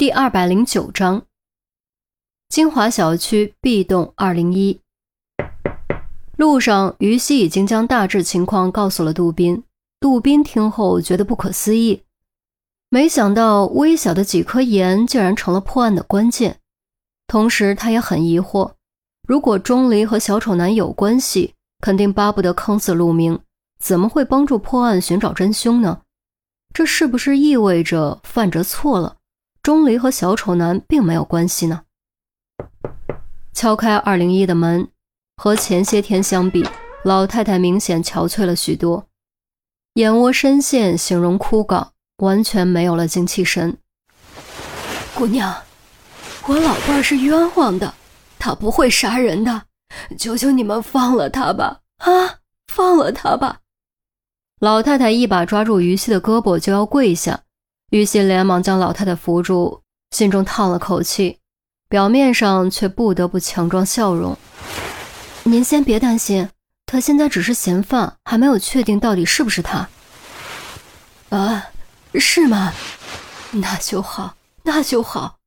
第二百零九章，金华小区 B 栋二零一。路上，于西已经将大致情况告诉了杜宾。杜宾听后觉得不可思议，没想到微小的几颗盐竟然成了破案的关键。同时，他也很疑惑：如果钟离和小丑男有关系，肯定巴不得坑死陆明，怎么会帮助破案寻找真凶呢？这是不是意味着范哲错了？钟离和小丑男并没有关系呢。敲开二零一的门，和前些天相比，老太太明显憔悴了许多，眼窝深陷，形容枯槁，完全没有了精气神。姑娘，我老伴是冤枉的，他不会杀人的，求求你们放了他吧！啊，放了他吧！老太太一把抓住于西的胳膊，就要跪下。于西连忙将老太太扶住，心中叹了口气，表面上却不得不强装笑容。您先别担心，他现在只是嫌犯，还没有确定到底是不是他。啊，是吗？那就好，那就好。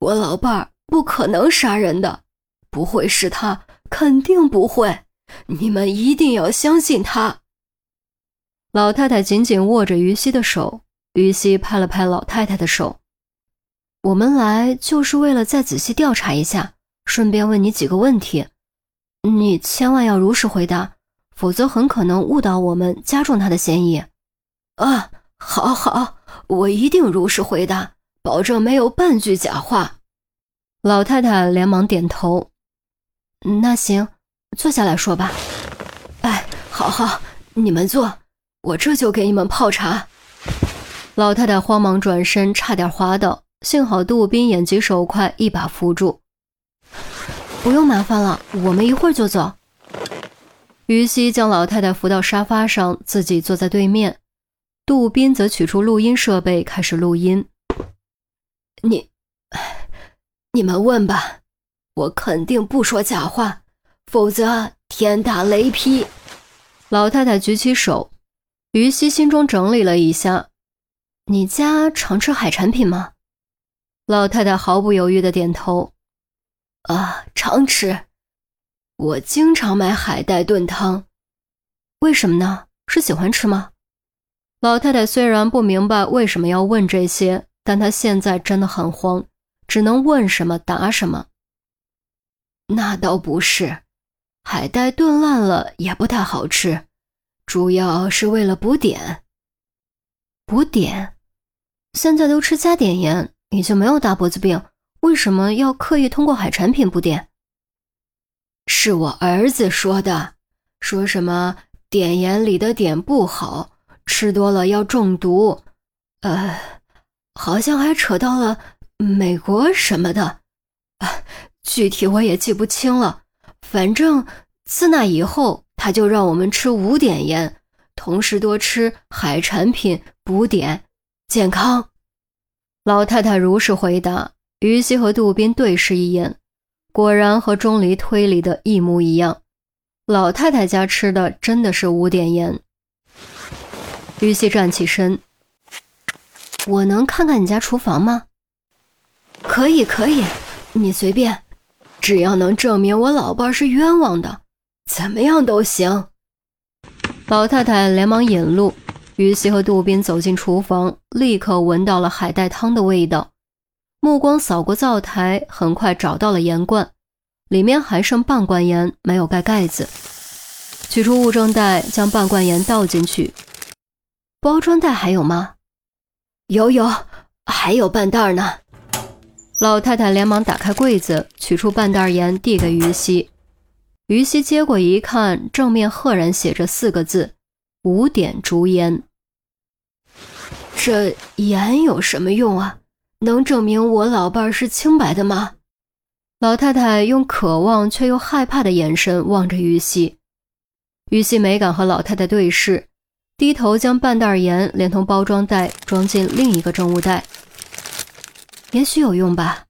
我老伴儿不可能杀人的，不会是他，肯定不会。你们一定要相信他。老太太紧紧握着于西的手。于西拍了拍老太太的手，我们来就是为了再仔细调查一下，顺便问你几个问题，你千万要如实回答，否则很可能误导我们，加重他的嫌疑。啊，好好，我一定如实回答，保证没有半句假话。老太太连忙点头。那行，坐下来说吧。哎，好好，你们坐，我这就给你们泡茶。老太太慌忙转身，差点滑倒，幸好杜宾眼疾手快，一把扶住。不用麻烦了，我们一会儿就走。于西将老太太扶到沙发上，自己坐在对面。杜宾则取出录音设备，开始录音。你，你们问吧，我肯定不说假话，否则天打雷劈。老太太举起手，于西心中整理了一下。你家常吃海产品吗？老太太毫不犹豫的点头。啊，常吃。我经常买海带炖汤。为什么呢？是喜欢吃吗？老太太虽然不明白为什么要问这些，但她现在真的很慌，只能问什么答什么。那倒不是，海带炖烂了也不太好吃，主要是为了补碘。补碘。现在都吃加碘盐，已经没有大脖子病，为什么要刻意通过海产品补碘？是我儿子说的，说什么碘盐里的碘不好，吃多了要中毒。呃，好像还扯到了美国什么的，啊，具体我也记不清了。反正自那以后，他就让我们吃无碘盐，同时多吃海产品补碘。健康，老太太如实回答。于西和杜宾对视一眼，果然和钟离推理的一模一样。老太太家吃的真的是无碘盐。于西站起身：“我能看看你家厨房吗？”“可以，可以，你随便，只要能证明我老伴是冤枉的，怎么样都行。”老太太连忙引路。于西和杜宾走进厨房，立刻闻到了海带汤的味道。目光扫过灶台，很快找到了盐罐，里面还剩半罐盐，没有盖盖子。取出物证袋，将半罐盐倒进去。包装袋还有吗？有有，还有半袋呢。老太太连忙打开柜子，取出半袋盐，递给于西。于西接过一看，正面赫然写着四个字：五点竹盐。这盐有什么用啊？能证明我老伴儿是清白的吗？老太太用渴望却又害怕的眼神望着于西，于西没敢和老太太对视，低头将半袋盐连同包装袋装进另一个证物袋。也许有用吧，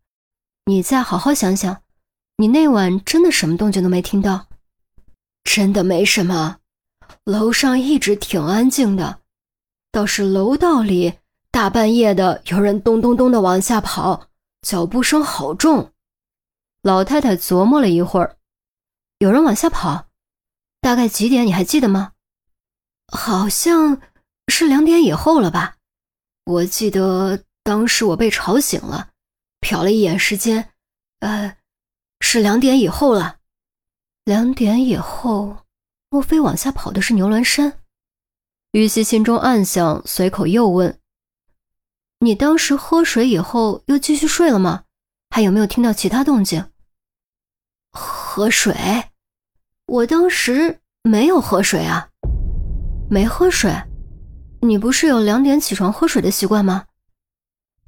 你再好好想想。你那晚真的什么动静都没听到？真的没什么，楼上一直挺安静的。倒是楼道里大半夜的，有人咚咚咚的往下跑，脚步声好重。老太太琢磨了一会儿，有人往下跑，大概几点？你还记得吗？好像是两点以后了吧。我记得当时我被吵醒了，瞟了一眼时间，呃，是两点以后了。两点以后，莫非往下跑的是牛栏山？于西心中暗想，随口又问。你当时喝水以后又继续睡了吗？还有没有听到其他动静？喝水？我当时没有喝水啊，没喝水。你不是有两点起床喝水的习惯吗？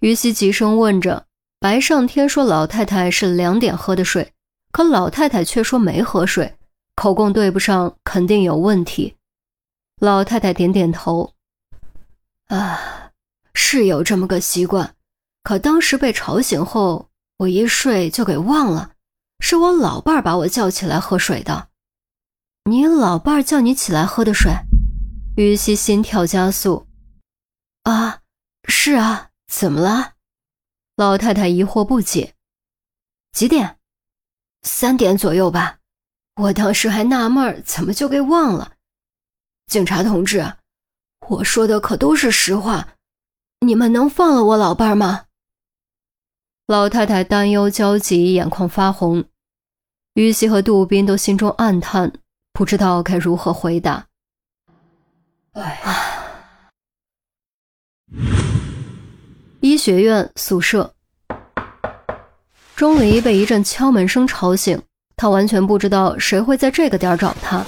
于西急声问着。白上天说老太太是两点喝的水，可老太太却说没喝水，口供对不上，肯定有问题。老太太点点头，啊。是有这么个习惯，可当时被吵醒后，我一睡就给忘了。是我老伴儿把我叫起来喝水的。你老伴儿叫你起来喝的水？于西心跳加速。啊，是啊，怎么了？老太太疑惑不解。几点？三点左右吧。我当时还纳闷，怎么就给忘了？警察同志，我说的可都是实话。你们能放了我老伴儿吗？老太太担忧焦急，眼眶发红。于西和杜宾都心中暗叹，不知道该如何回答。哎，医学院宿舍，钟离被一阵敲门声吵醒，他完全不知道谁会在这个点找他。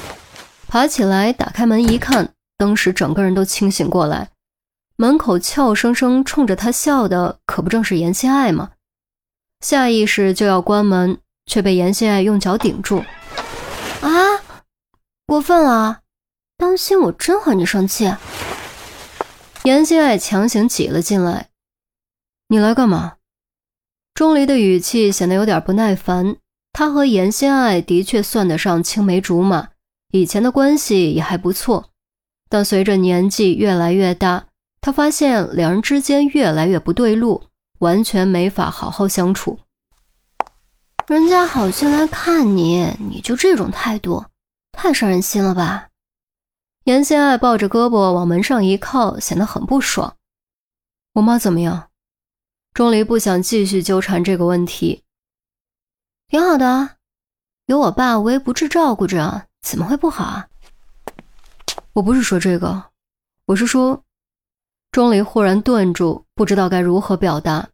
爬起来，打开门一看，当时整个人都清醒过来。门口俏生生冲着他笑的，可不正是严心爱吗？下意识就要关门，却被严心爱用脚顶住。啊，过分了！当心我真和你生气。严心爱强行挤了进来。你来干嘛？钟离的语气显得有点不耐烦。他和严心爱的确算得上青梅竹马，以前的关系也还不错，但随着年纪越来越大。他发现两人之间越来越不对路，完全没法好好相处。人家好心来看你，你就这种态度，太伤人心了吧？严心爱抱着胳膊往门上一靠，显得很不爽。我妈怎么样？钟离不想继续纠缠这个问题。挺好的，有我爸无微不至照顾着，怎么会不好啊？我不是说这个，我是说。钟离忽然顿住，不知道该如何表达。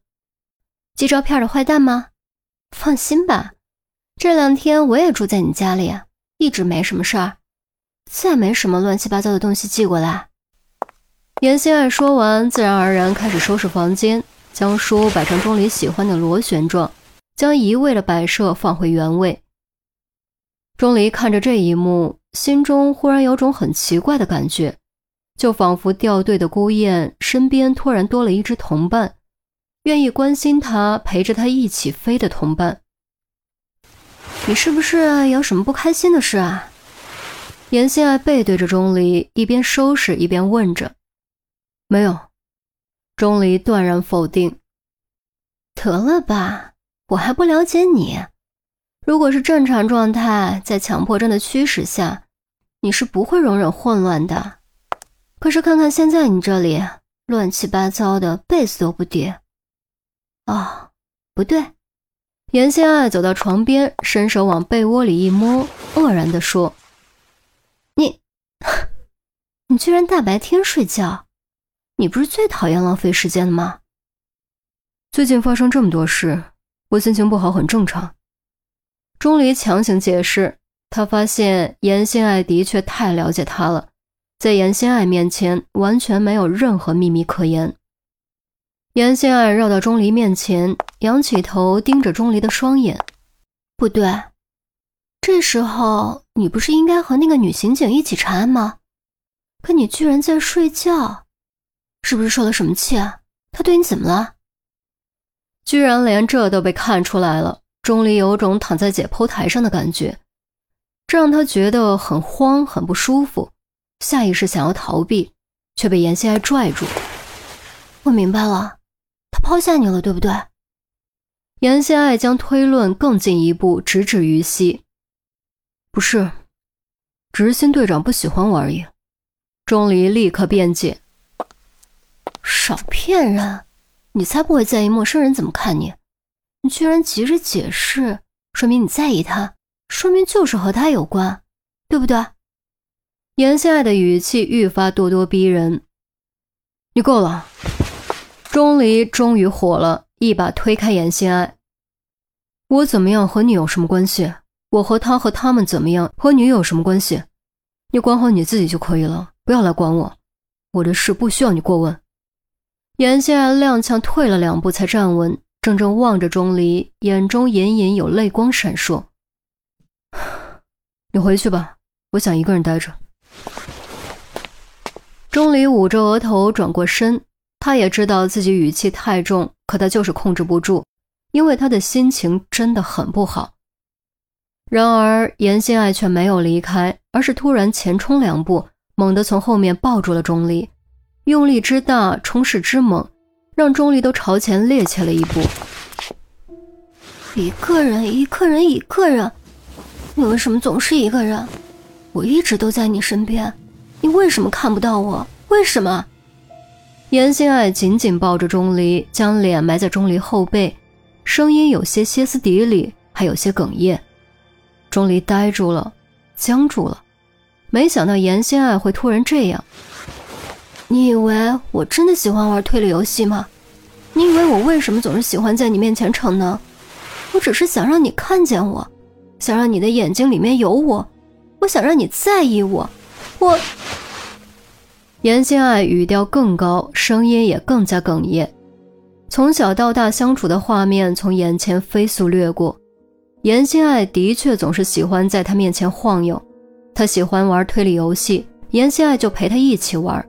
寄照片的坏蛋吗？放心吧，这两天我也住在你家里，一直没什么事儿，再没什么乱七八糟的东西寄过来。严心爱说完，自然而然开始收拾房间，将书摆成钟离喜欢的螺旋状，将移位的摆设放回原位。钟离看着这一幕，心中忽然有种很奇怪的感觉。就仿佛掉队的孤雁身边突然多了一只同伴，愿意关心他、陪着他一起飞的同伴。你是不是有什么不开心的事啊？严心爱背对着钟离，一边收拾一边问着。没有，钟离断然否定。得了吧，我还不了解你。如果是正常状态，在强迫症的驱使下，你是不会容忍混乱的。可是看看现在你这里乱七八糟的，被子都不叠。哦，不对。严心爱走到床边，伸手往被窝里一摸，愕然地说：“你，你居然大白天睡觉？你不是最讨厌浪费时间的吗？”最近发生这么多事，我心情不好很正常。钟离强行解释，他发现严心爱的确太了解他了。在严心爱面前，完全没有任何秘密可言。严心爱绕到钟离面前，仰起头盯着钟离的双眼。不对，这时候你不是应该和那个女刑警一起查案吗？可你居然在睡觉，是不是受了什么气啊？他对你怎么了？居然连这都被看出来了，钟离有种躺在解剖台上的感觉，这让他觉得很慌，很不舒服。下意识想要逃避，却被严心爱拽住。我明白了，他抛下你了，对不对？严心爱将推论更进一步，直指于西。不是，只是新队长不喜欢我而已。钟离立刻辩解：“少骗人！你才不会在意陌生人怎么看你，你居然急着解释，说明你在意他，说明就是和他有关，对不对？”严心爱的语气愈发咄咄逼人。你够了！钟离终于火了。一把推开严心爱，我怎么样和你有什么关系？我和他和他们怎么样和你有什么关系？你管好你自己就可以了，不要来管我。我的事不需要你过问。严心爱踉跄退了两步才站稳，怔怔望着钟离，眼中隐隐有泪光闪烁。你回去吧，我想一个人待着。钟离捂着额头，转过身。他也知道自己语气太重，可他就是控制不住，因为他的心情真的很不好。然而严心爱却没有离开，而是突然前冲两步，猛地从后面抱住了钟离，用力之大，冲势之猛，让钟离都朝前趔趄了一步。一个人，一个人，一个人，你为什么总是一个人？我一直都在你身边，你为什么看不到我？为什么？严心爱紧紧抱着钟离，将脸埋在钟离后背，声音有些歇斯底里，还有些哽咽。钟离呆住了，僵住了，没想到严心爱会突然这样。你以为我真的喜欢玩推理游戏吗？你以为我为什么总是喜欢在你面前逞能？我只是想让你看见我，想让你的眼睛里面有我，我想让你在意我，我。严心爱语调更高，声音也更加哽咽。从小到大相处的画面从眼前飞速掠过。严心爱的确总是喜欢在他面前晃悠。他喜欢玩推理游戏，严心爱就陪他一起玩。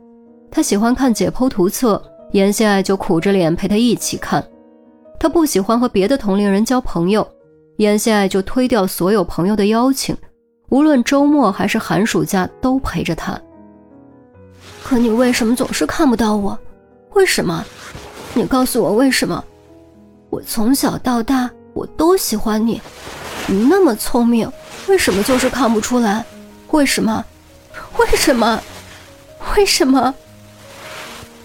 他喜欢看解剖图册，严心爱就苦着脸陪他一起看。他不喜欢和别的同龄人交朋友，严心爱就推掉所有朋友的邀请，无论周末还是寒暑假都陪着他。可你为什么总是看不到我？为什么？你告诉我为什么？我从小到大我都喜欢你，你那么聪明，为什么就是看不出来？为什么？为什么？为什么？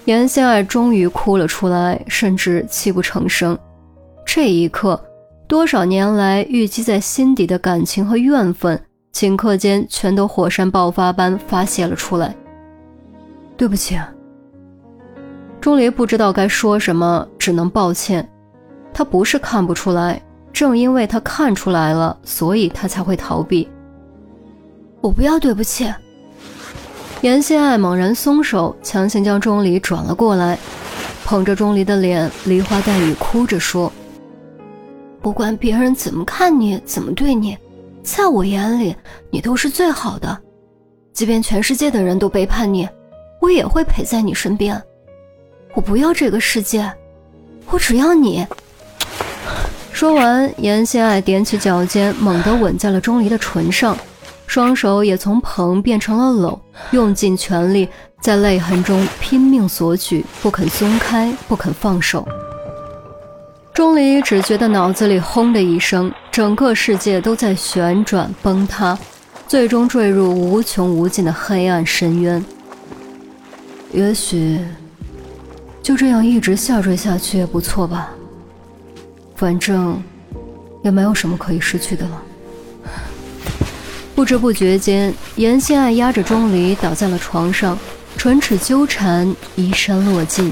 严心爱终于哭了出来，甚至泣不成声。这一刻，多少年来郁积在心底的感情和怨愤，顷刻间全都火山爆发般发泄了出来。对不起，钟离不知道该说什么，只能抱歉。他不是看不出来，正因为他看出来了，所以他才会逃避。我不要对不起。严心爱猛然松手，强行将钟离转了过来，捧着钟离的脸，梨花带雨哭着说：“不管别人怎么看你，怎么对你，在我眼里，你都是最好的。即便全世界的人都背叛你。”我也会陪在你身边。我不要这个世界，我只要你。说完，严心爱踮起脚尖，猛地吻在了钟离的唇上，双手也从捧变成了搂，用尽全力在泪痕中拼命索取，不肯松开，不肯放手。钟离只觉得脑子里轰的一声，整个世界都在旋转崩塌，最终坠入无穷无尽的黑暗深渊。也许就这样一直下坠下去也不错吧，反正也没有什么可以失去的了。不知不觉间，严心爱压着钟离倒在了床上，唇齿纠缠，衣衫落尽。